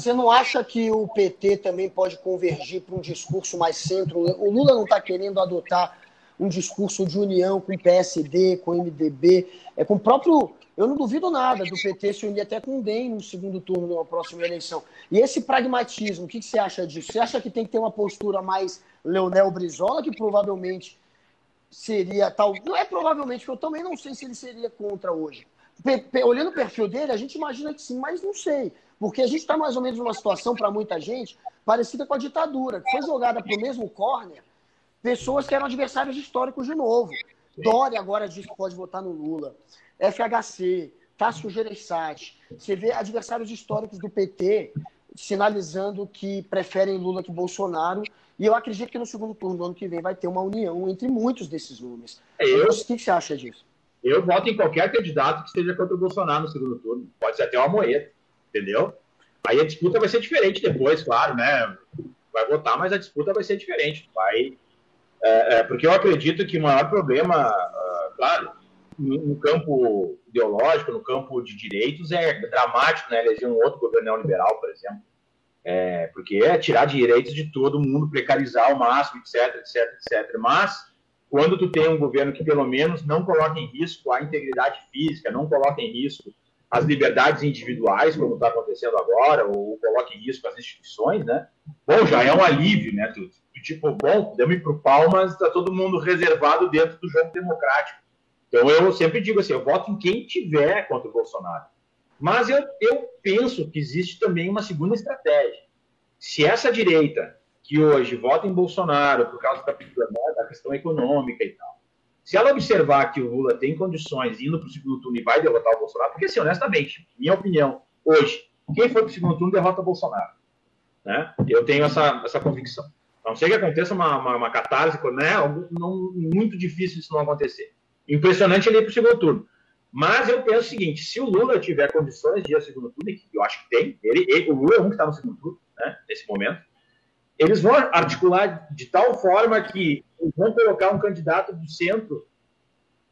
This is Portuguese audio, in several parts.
você não acha que o PT também pode convergir para um discurso mais centro? O Lula não está querendo adotar um discurso de união com o PSD, com o MDB, é com o próprio. Eu não duvido nada do PT se unir até com o DEM no segundo turno na próxima eleição. E esse pragmatismo, o que, que você acha disso? Você acha que tem que ter uma postura mais Leonel Brizola, que provavelmente seria tal. Não é provavelmente, porque eu também não sei se ele seria contra hoje. Olhando o perfil dele, a gente imagina que sim, mas não sei. Porque a gente está mais ou menos numa situação, para muita gente, parecida com a ditadura, que foi jogada para o mesmo corner pessoas que eram adversários históricos de novo. Dória agora diz que pode votar no Lula. FHC, Tássio Gereissati. Você vê adversários históricos do PT sinalizando que preferem Lula que Bolsonaro. E eu acredito que no segundo turno do ano que vem vai ter uma união entre muitos desses nomes. É, eu, o que você acha disso? Eu voto em qualquer candidato que esteja contra o Bolsonaro no segundo turno. Pode ser até uma moeda, entendeu? Aí a disputa vai ser diferente depois, claro, né? Vai votar, mas a disputa vai ser diferente. Vai é, é, porque eu acredito que o maior problema, uh, claro, no, no, campo ideológico, no campo de direitos, é dramático, né? Eleger um outro governo neoliberal, por exemplo. É, porque é tirar direitos de todo mundo, precarizar ao máximo, etc, etc, etc. Mas, quando tu tem um governo que, pelo menos, não coloca em risco a integridade física, não coloca em risco as liberdades individuais, como está acontecendo agora, ou coloca em risco as instituições, né? Bom, já é um alívio, né? Tu, tipo, bom, deu-me pro pau, mas está todo mundo reservado dentro do jogo democrático. Então eu sempre digo assim, eu voto em quem tiver contra o Bolsonaro. Mas eu, eu penso que existe também uma segunda estratégia. Se essa direita, que hoje vota em Bolsonaro por causa da, da questão econômica e tal, se ela observar que o Lula tem condições indo para o segundo turno e vai derrotar o Bolsonaro, porque, assim, honestamente, minha opinião, hoje, quem for para o segundo turno derrota o Bolsonaro. Né? Eu tenho essa, essa convicção. Não ser que aconteça uma, uma, uma catarse, né? Não, muito difícil isso não acontecer. Impressionante ele ir para o segundo turno. Mas eu penso o seguinte: se o Lula tiver condições de ir ao segundo turno, e eu acho que tem, ele, ele, o Lula é um que está no segundo turno, né, nesse momento, eles vão articular de tal forma que vão colocar um candidato do centro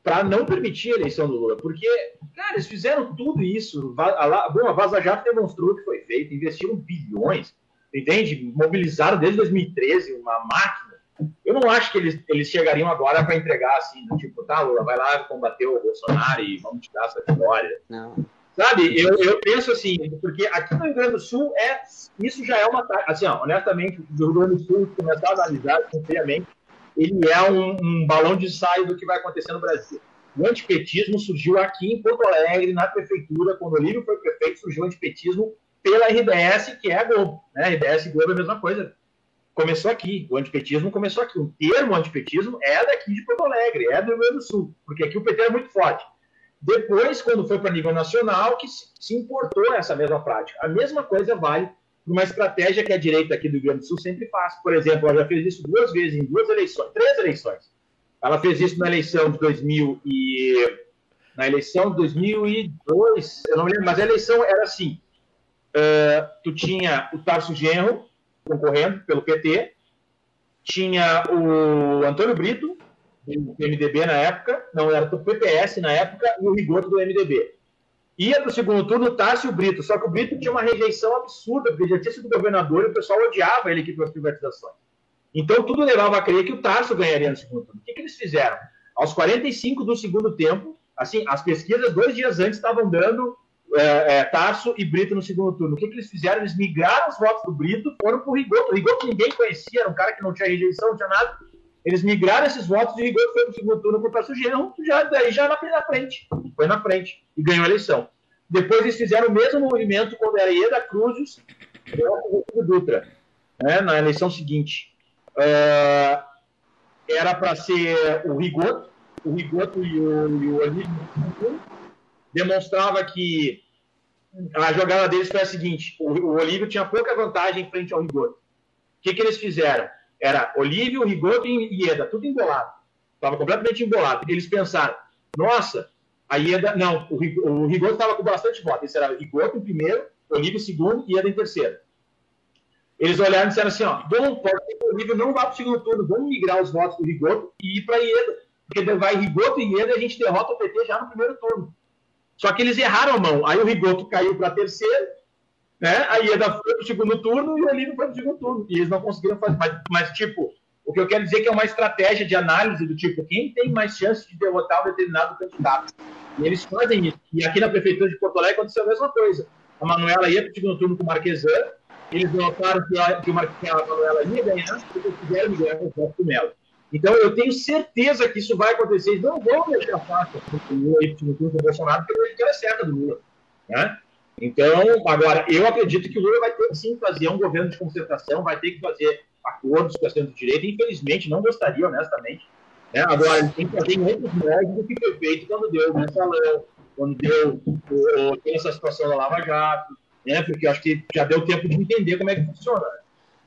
para não permitir a eleição do Lula. Porque, cara, eles fizeram tudo isso. A, bom, a Vaza Jato demonstrou que foi feito, investiram bilhões entende? Mobilizaram desde 2013 uma máquina. Eu não acho que eles, eles chegariam agora para entregar assim, tipo, tá, Lula, vai lá combater o Bolsonaro e vamos te dar essa vitória. Não. Sabe, eu, eu penso assim, porque aqui no Rio Grande do Sul, é, isso já é uma. Assim, ó, honestamente, o Rio Grande do Sul, começar a analisar friamente, ele é um, um balão de ensaio do que vai acontecer no Brasil. O antipetismo surgiu aqui em Porto Alegre, na prefeitura, quando o Olívio foi prefeito, surgiu o antipetismo pela RBS, que é a Globo. Né? RBS e Globo é a mesma coisa. Começou aqui, o antipetismo começou aqui. O termo antipetismo é daqui de Porto Alegre, é do Rio Grande do Sul, porque aqui o PT é muito forte. Depois, quando foi para nível nacional, que se importou essa mesma prática. A mesma coisa vale para uma estratégia que a direita aqui do Rio Grande do Sul sempre faz. Por exemplo, ela já fez isso duas vezes em duas eleições, três eleições. Ela fez isso na eleição de 2000 e na eleição de 2002, eu não lembro, mas a eleição era assim: uh, tu tinha o Tarso Genro concorrendo pelo PT, tinha o Antônio Brito, do MDB na época, não era do PPS na época, e o Rigoto do MDB. Ia para o segundo turno o Tarso e o Brito, só que o Brito tinha uma rejeição absurda, porque já tinha sido governador e o pessoal odiava ele aqui pelas privatizações. Então tudo levava a crer que o Tarso ganharia no segundo turno. O que, que eles fizeram? Aos 45 do segundo tempo, assim, as pesquisas dois dias antes estavam dando é, é, Tarso e Brito no segundo turno. O que, que eles fizeram? Eles migraram os votos do Brito, foram para o Rigoto. O Rigoto ninguém conhecia, era um cara que não tinha rejeição, não tinha nada. Eles migraram esses votos e Rigoto foi para o segundo turno com o Genro, já, daí já na, frente. Foi na frente e ganhou a eleição. Depois eles fizeram o mesmo movimento quando era Ieda Cruzes e o Dutra, né, na eleição seguinte. Uh, era para ser o Rigoto, o Rigoto e o, e o demonstrava que a jogada deles foi a seguinte: o, o Olívio tinha pouca vantagem em frente ao Rigoto. O que, que eles fizeram? Era Olívio, Rigoto e Ieda, tudo embolado. Estava completamente embolado. Eles pensaram: nossa, a Ieda. Não, o, Rigoto estava com bastante voto. Esse era Rigoto em primeiro, Olívio em segundo e Ieda em terceiro. Eles olharam e disseram assim: ó, bom, pode ser que o Olívio não vá para o segundo turno, vamos migrar os votos do Rigoto e ir para Ieda. Porque vai Rigoto e Ieda e a gente derrota o PT já no primeiro turno. Só que eles erraram a mão. Aí o Rigoto caiu para terceiro né? A Ieda foi pro segundo turno e o Olívio foi pro segundo turno. E eles não conseguiram fazer. Mas, mas, tipo, o que eu quero dizer é que é uma estratégia de análise do tipo, quem tem mais chance de derrotar um determinado candidato? E eles fazem isso. E aqui na Prefeitura de Porto Alegre aconteceu a mesma coisa. A Manuela ia pro segundo turno com o Marquesan, eles notaram que a, que, a Manuela ia ganhar, porque quiseram ganhar com o Celso Melo. Então, eu tenho certeza que isso vai acontecer. Eles não vão deixar fácil o Lula ir para o Bolsonaro, porque a vitória é certa do Lula. Né? Então, agora, eu acredito que o Lula vai ter que sim fazer um governo de concertação, vai ter que fazer acordos com a centro-direita. Infelizmente, não gostaria, honestamente. Né? Agora, ele tem que fazer outros moldes do que foi feito quando deu o mensalão, quando deu o, essa situação da Lava Jato, né? porque acho que já deu tempo de entender como é que funciona.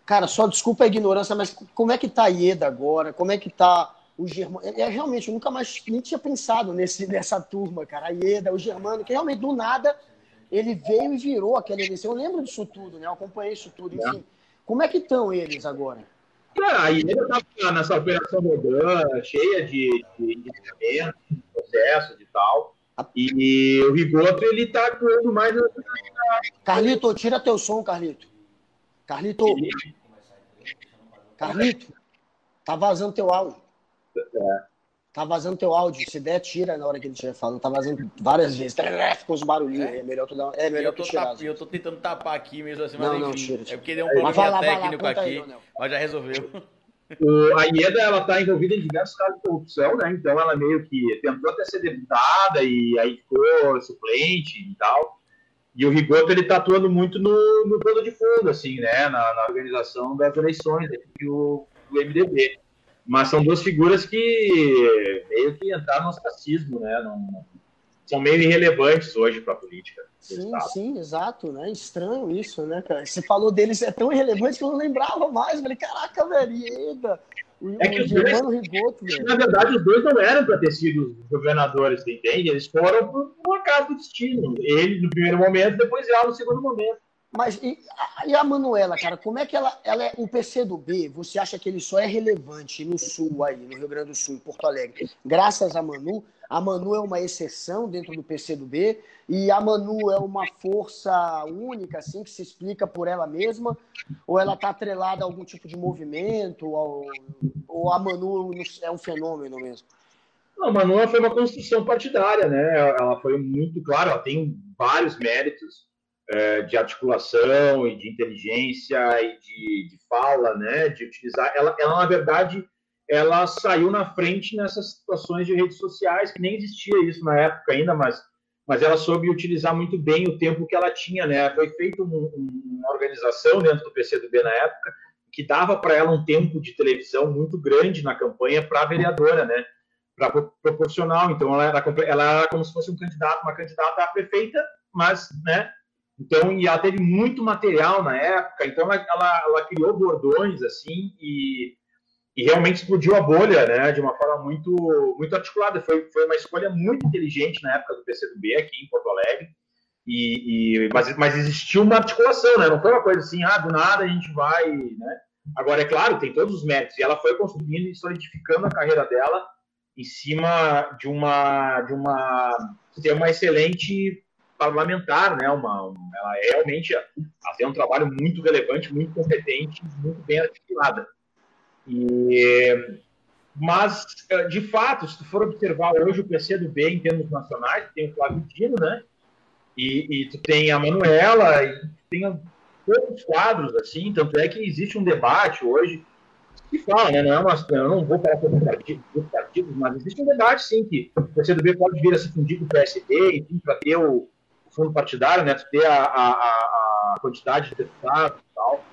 Cara, só desculpa a ignorância, mas como é que tá a Ieda agora? Como é que tá o Germano? É, é, realmente, eu nunca mais nem tinha pensado nesse, nessa turma, cara. A Ieda, o Germano, que realmente do nada ele veio e virou aquela eleição. Eu lembro disso tudo, né? Eu acompanhei isso tudo. Enfim, é. como é que estão eles agora? Ah, a tá nessa operação Rodan, cheia de, de, de processos e tal. E o Rigoto, ele tá atuando mais... Carlito, tira teu som, Carlito. Carlito. Carlito. Tá vazando teu áudio. É. Tá vazando teu áudio. Se der, tira na hora que ele estiver falando. Tá vazando várias vezes. Ficou os barulhinhos. É, é melhor tu dar. É melhor eu tô, tap... eu tô tentando tapar aqui mesmo assim, mas não, não, tira, tira. É porque deu um problema técnico aqui. Aí, mas já resolveu. O, a Ieda ela está envolvida em diversos casos de corrupção, né? Então ela meio que tentou até ser deputada e aí ficou suplente e tal. E o Rigoto ele está atuando muito no, no plano de fundo, assim, né? Na, na organização das eleições do MDB. Mas são duas figuras que meio que entraram no ostracismo, né? Não, são meio irrelevantes hoje para a política. Sim, sim, exato, né? Estranho isso, né, cara? Você falou deles, é tão irrelevante que eu não lembrava mais. falei, caraca, velho, Ieda, é que os dois, Rigoto, na verdade, os dois não eram para ter sido governadores, entende? Eles foram por um acaso do destino. Ele no primeiro momento, depois ela no segundo momento. Mas e, e, a Manuela, cara, como é que ela, ela é o PC do B? Você acha que ele só é relevante no sul aí, no Rio Grande do Sul, em Porto Alegre, graças a Manu? A Manu é uma exceção dentro do PC do B e a Manu é uma força única, assim, que se explica por ela mesma? Ou ela está atrelada a algum tipo de movimento? Ou, ou a Manu é um fenômeno mesmo? Não, a Manu foi uma construção partidária, né? Ela foi muito clara, ela tem vários méritos é, de articulação e de inteligência e de, de fala, né? De utilizar. Ela, ela, na verdade, ela saiu na frente nessas situações de redes sociais, que nem existia isso na época ainda, mas, mas ela soube utilizar muito bem o tempo que ela tinha, né? Foi feita um, uma organização dentro do PCdoB na época que dava para ela um tempo de televisão muito grande na campanha para vereadora, né? Para proporcional. Então ela era, ela era como se fosse um candidato, uma candidata a prefeita, mas, né? Então, e ela teve muito material na época, então ela, ela, ela criou bordões assim e e realmente explodiu a bolha, né, de uma forma muito, muito articulada. Foi, foi uma escolha muito inteligente na época do PCdoB aqui em Porto Alegre. E, e mas, mas existiu uma articulação, né? Não foi uma coisa assim, ah, do nada a gente vai, né? Agora é claro, tem todos os méritos. E ela foi construindo e solidificando a carreira dela em cima de uma de uma ter uma excelente parlamentar, né? Uma, uma ela é realmente tem um trabalho muito relevante, muito competente, muito bem articulada. E, mas, eh, de fato, se tu for observar hoje o PC do B em termos nacionais, tem o Flávio Dino, né? E, e tu tem a Manuela, e tem poucos quadros, assim, tanto é que existe um debate hoje que fala, né? Não, é mas, eu não vou falar sobre os partidos, mas existe um debate, sim, que o PCdoB pode vir a se fundir com o PSD, enfim, para ter o, fundo partidário, né? Ter a, a, a quantidade de deputados e tal.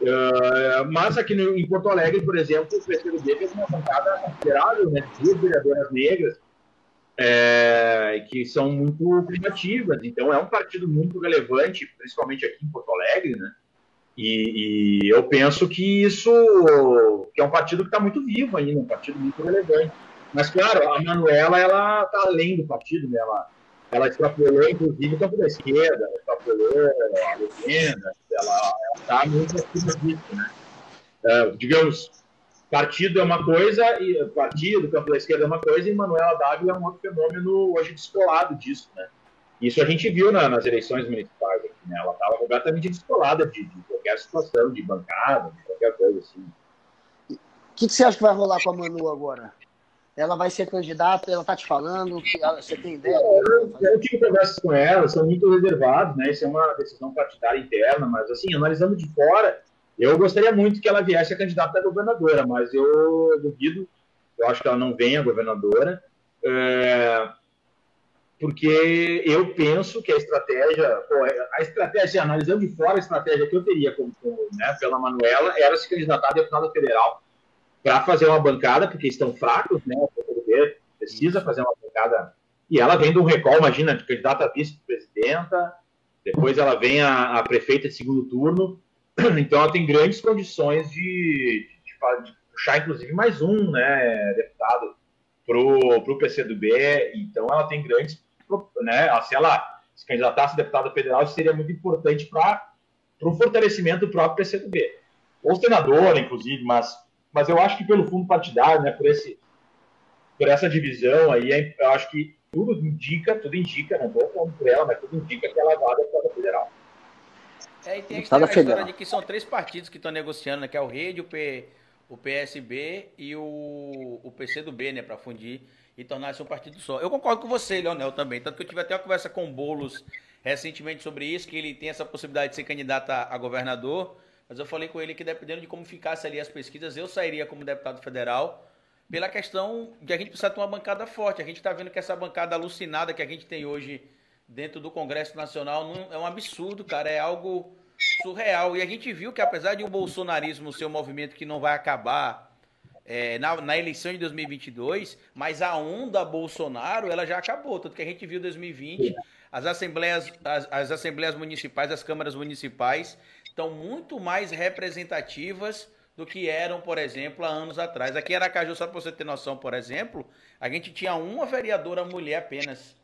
Uh, mas aqui no, em Porto Alegre, por exemplo, o PSDB fez uma bancada considerável, né, de vereadoras negras, é, que são muito criativas. Então, é um partido muito relevante, principalmente aqui em Porto Alegre, né? E, e eu penso que isso que é um partido que está muito vivo ainda, um partido muito relevante. Mas, claro, a Manuela, ela está além do partido, né? Ela, ela extrapolou, inclusive, o campo da esquerda, extrapolou a legenda, ela está muito acima disso, né? É, digamos, partido é uma coisa, e partido, campo da esquerda é uma coisa, e Manuela Dávila é um outro fenômeno hoje descolado disso, né? Isso a gente viu na, nas eleições municipais aqui. né? Ela estava completamente descolada de, de, qualquer situação, de bancada, de qualquer coisa assim. O que, que, você acha que vai rolar com a Manu agora? Ela vai ser candidata, ela tá te falando, você tem ideia? Eu, eu tive conversas com ela, são muito reservados, né? Isso é uma decisão partidária interna, mas assim, analisando de fora, eu gostaria muito que ela viesse a candidata a governadora, mas eu duvido, eu acho que ela não venha governadora. É, porque eu penso que a estratégia, pô, a estratégia, analisando de fora a estratégia que eu teria como, como né, pela Manuela, era se candidatar a deputada federal para fazer uma bancada, porque estão fracos, né? O PTB precisa fazer uma bancada. E ela vem de um recall, imagina, de candidata a vice-presidenta, depois ela vem a, a, prefeita de segundo turno, então ela tem grandes condições de, de, de puxar, inclusive, mais um né, deputado para o PCdoB, então ela tem grandes né, se ela se candidatasse a deputada federal, isso seria muito importante para o fortalecimento do próprio PCdoB. Ou senadora, inclusive, mas, mas eu acho que pelo fundo partidário, né, por, esse, por essa divisão aí, é, eu acho que tudo indica, tudo indica, não vou falando por ela, mas tudo indica que ela vai a deputada federal. É, e tem a história federal. de que são três partidos que estão negociando, né, que é o Rede, o, P, o PSB e o, o PCdoB, né, para fundir e tornar-se um partido só. Eu concordo com você, Leonel, também. Tanto que eu tive até uma conversa com o Boulos recentemente sobre isso, que ele tem essa possibilidade de ser candidato a, governador. Mas eu falei com ele que dependendo de como ficasse ali as pesquisas, eu sairia como deputado federal pela questão de a gente precisar ter uma bancada forte. A gente está vendo que essa bancada alucinada que a gente tem hoje dentro do Congresso Nacional não, é um absurdo, cara. É algo surreal. E a gente viu que apesar de o bolsonarismo ser um movimento que não vai acabar é, na, na, eleição de 2022, mas a onda Bolsonaro ela já acabou, tanto que a gente viu em 2020 as assembleias, as, as assembleias municipais, as câmaras municipais estão muito mais representativas do que eram, por exemplo, há anos atrás. Aqui em Aracaju, só para você ter noção, por exemplo, a gente tinha uma vereadora mulher apenas,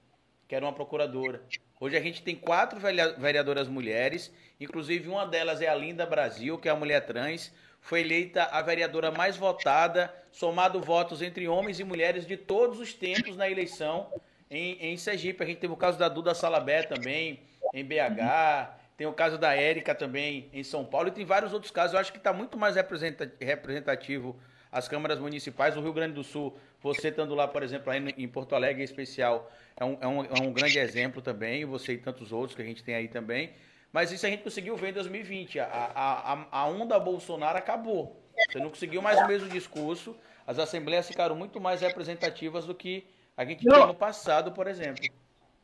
que era uma procuradora. Hoje a gente tem quatro vereadoras mulheres, inclusive uma delas é a Linda Brasil, que é a mulher trans foi eleita a vereadora mais votada, somado votos entre homens e mulheres de todos os tempos na eleição em, em Sergipe. A gente teve o caso da Duda Salabé também, em BH, tem o caso da Érica também em São Paulo, e tem vários outros casos. Eu acho que está muito mais representativo as câmaras municipais. O Rio Grande do Sul, você estando lá, por exemplo, aí em Porto Alegre em especial, é um, é um, é um grande exemplo também, você e tantos outros que a gente tem aí também. Mas isso a gente conseguiu ver em 2020. A, a, a onda Bolsonaro acabou. Você não conseguiu mais o mesmo discurso. As assembleias ficaram muito mais representativas do que a gente tinha no passado, por exemplo.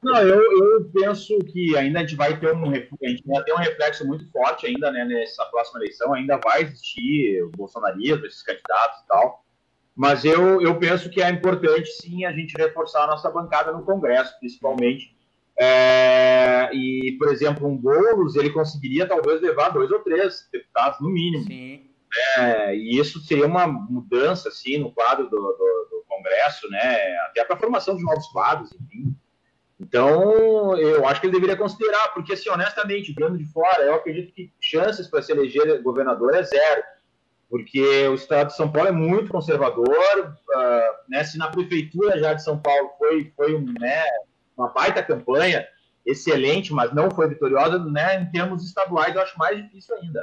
Não, eu, eu penso que ainda a gente vai ter um, a gente vai ter um reflexo muito forte ainda né, nessa próxima eleição. Ainda vai existir o bolsonarismo, esses candidatos e tal. Mas eu, eu penso que é importante sim a gente reforçar a nossa bancada no Congresso, principalmente é, e, por exemplo, um Boulos, ele conseguiria talvez levar dois ou três deputados no mínimo. Sim. É, e isso seria uma mudança, assim, no quadro do, do, do Congresso, né? Até para a formação de novos quadros, enfim. Então, eu acho que ele deveria considerar, porque, assim, honestamente, vendo de fora, eu acredito que chances para se eleger governador é zero, porque o estado de São Paulo é muito conservador, uh, né? Se na prefeitura já de São Paulo foi, foi um, né, uma baita campanha, excelente, mas não foi vitoriosa, né? Em termos estaduais, eu acho mais difícil ainda.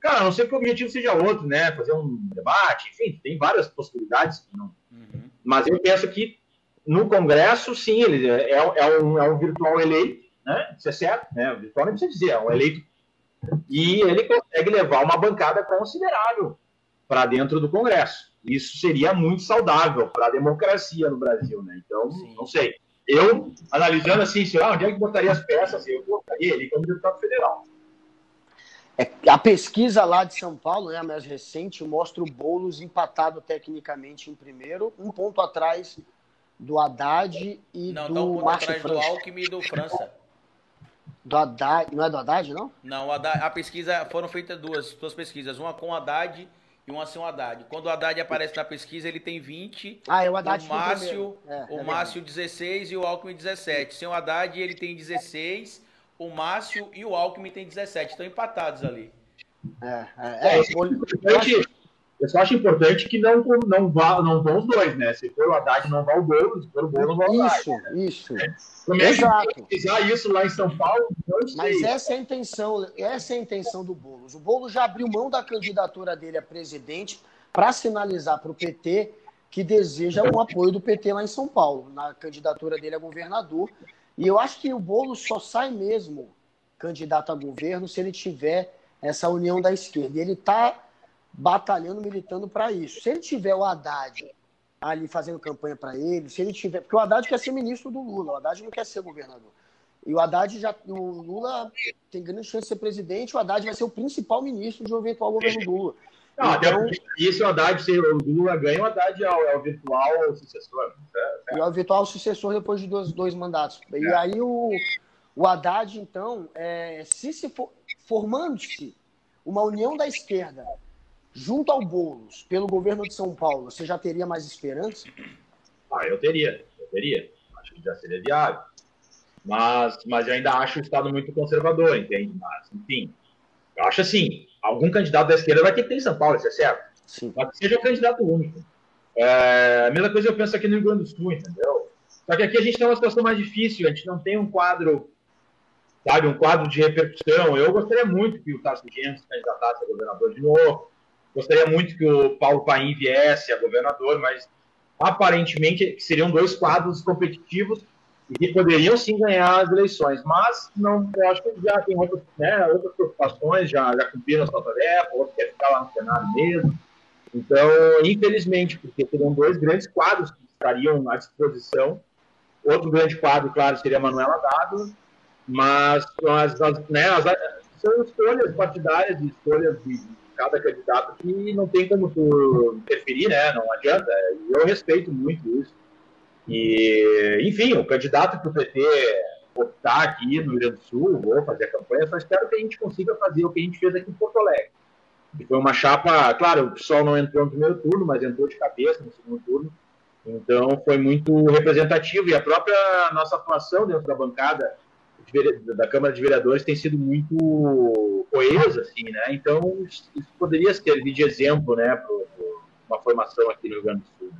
Cara, a não ser que o objetivo seja outro, né? Fazer um debate, enfim, tem várias possibilidades. Não... Uhum. Mas eu penso que no Congresso, sim, ele é, é, um, é um virtual eleito, né? Isso é certo, né? O virtual não precisa dizer, é um eleito. E ele consegue levar uma bancada considerável para dentro do Congresso. Isso seria muito saudável para a democracia no Brasil, né? Então, sim. não sei. Eu, analisando assim, sei lá, onde é que botaria as peças, eu colocaria ele como deputado federal. É, a pesquisa lá de São Paulo, né, a mais recente, mostra o Boulos empatado tecnicamente em primeiro, um ponto atrás do Haddad e não, do não, um ponto Márcio atrás França. do Alckmin e do França. Do Haddad, não é do Haddad, não? Não, Haddad, a pesquisa, foram feitas duas, duas pesquisas, uma com o Haddad e um assim o Haddad. Quando o Haddad aparece na pesquisa, ele tem 20. Ah, é o Haddad o Márcio, é, o é Márcio 16 e o Alckmin 17. Sem o Haddad, ele tem 16, o Márcio e o Alckmin tem 17. Estão empatados ali. É, é, é, é Eu só acho importante que não, não, vá, não vão os dois, né? Se for o Haddad, não vá o Boulos, se for o Boulos, não vá o Haddad. Isso, isso. É. Como é Exato. que isso lá em São Paulo? Mas essa é a intenção, essa é a intenção do Boulos. O Boulos já abriu mão da candidatura dele a presidente para sinalizar para o PT que deseja o apoio do PT lá em São Paulo, na candidatura dele a governador. E eu acho que o Boulos só sai mesmo candidato a governo se ele tiver essa união da esquerda. E ele está batalhando, militando para isso. Se ele tiver o Haddad ali fazendo campanha para ele, se ele tiver. Porque o Haddad quer ser ministro do Lula, o Haddad não quer ser governador. E o Haddad já. O Lula tem grande chance de ser presidente, o Haddad vai ser o principal ministro de um eventual governo do Lula. Não, então, isso o Haddad, se o Lula ganha, o Haddad é o, é o virtual sucessor. É, é. é o virtual sucessor depois de dois, dois mandatos. E é. aí o, o Haddad, então, é, se, se for, formando-se uma união da esquerda junto ao Boulos pelo governo de São Paulo, você já teria mais esperança? Ah, eu teria, eu teria. Acho que já seria viável. Mas, mas eu ainda acho o Estado muito conservador, entende? Mas, enfim, eu acho assim, algum candidato da esquerda vai ter que ter em São Paulo, isso é certo. Sim. Mas que seja o candidato único. É, a mesma coisa eu penso aqui no Rio Grande do Sul, entendeu? Só que aqui a gente tem uma situação mais difícil, a gente não tem um quadro sabe, um quadro de repercussão. Eu gostaria muito que o Tarso Genro se candidatasse a governador de novo. Gostaria muito que o Paulo Paim viesse a governador, mas aparentemente seriam dois quadros competitivos e poderiam sim ganhar as eleições. Mas não, eu acho que já tem outras, né, outras preocupações, já, já cumpriram a sua tarefa, outros querem ficar lá no Senado mesmo. Então, infelizmente, porque seriam dois grandes quadros que estariam à disposição. Outro grande quadro, claro, seria Manuela Dado, mas as, as, né, as, são escolhas partidárias, escolhas de cada candidato que não tem como tu interferir, né? Não adianta. Eu respeito muito isso. E, enfim, o candidato que o PT optar aqui no Rio Grande do Sul, vou fazer a campanha, só espero que a gente consiga fazer o que a gente fez aqui em Porto Alegre. E foi uma chapa, claro, o pessoal não entrou no primeiro turno, mas entrou de cabeça no segundo turno. Então foi muito representativo e a própria nossa atuação dentro da bancada da Câmara de Vereadores tem sido muito coesa, assim, né? Então, isso poderia servir de exemplo, né, para uma formação aqui no Rio Grande do Sul.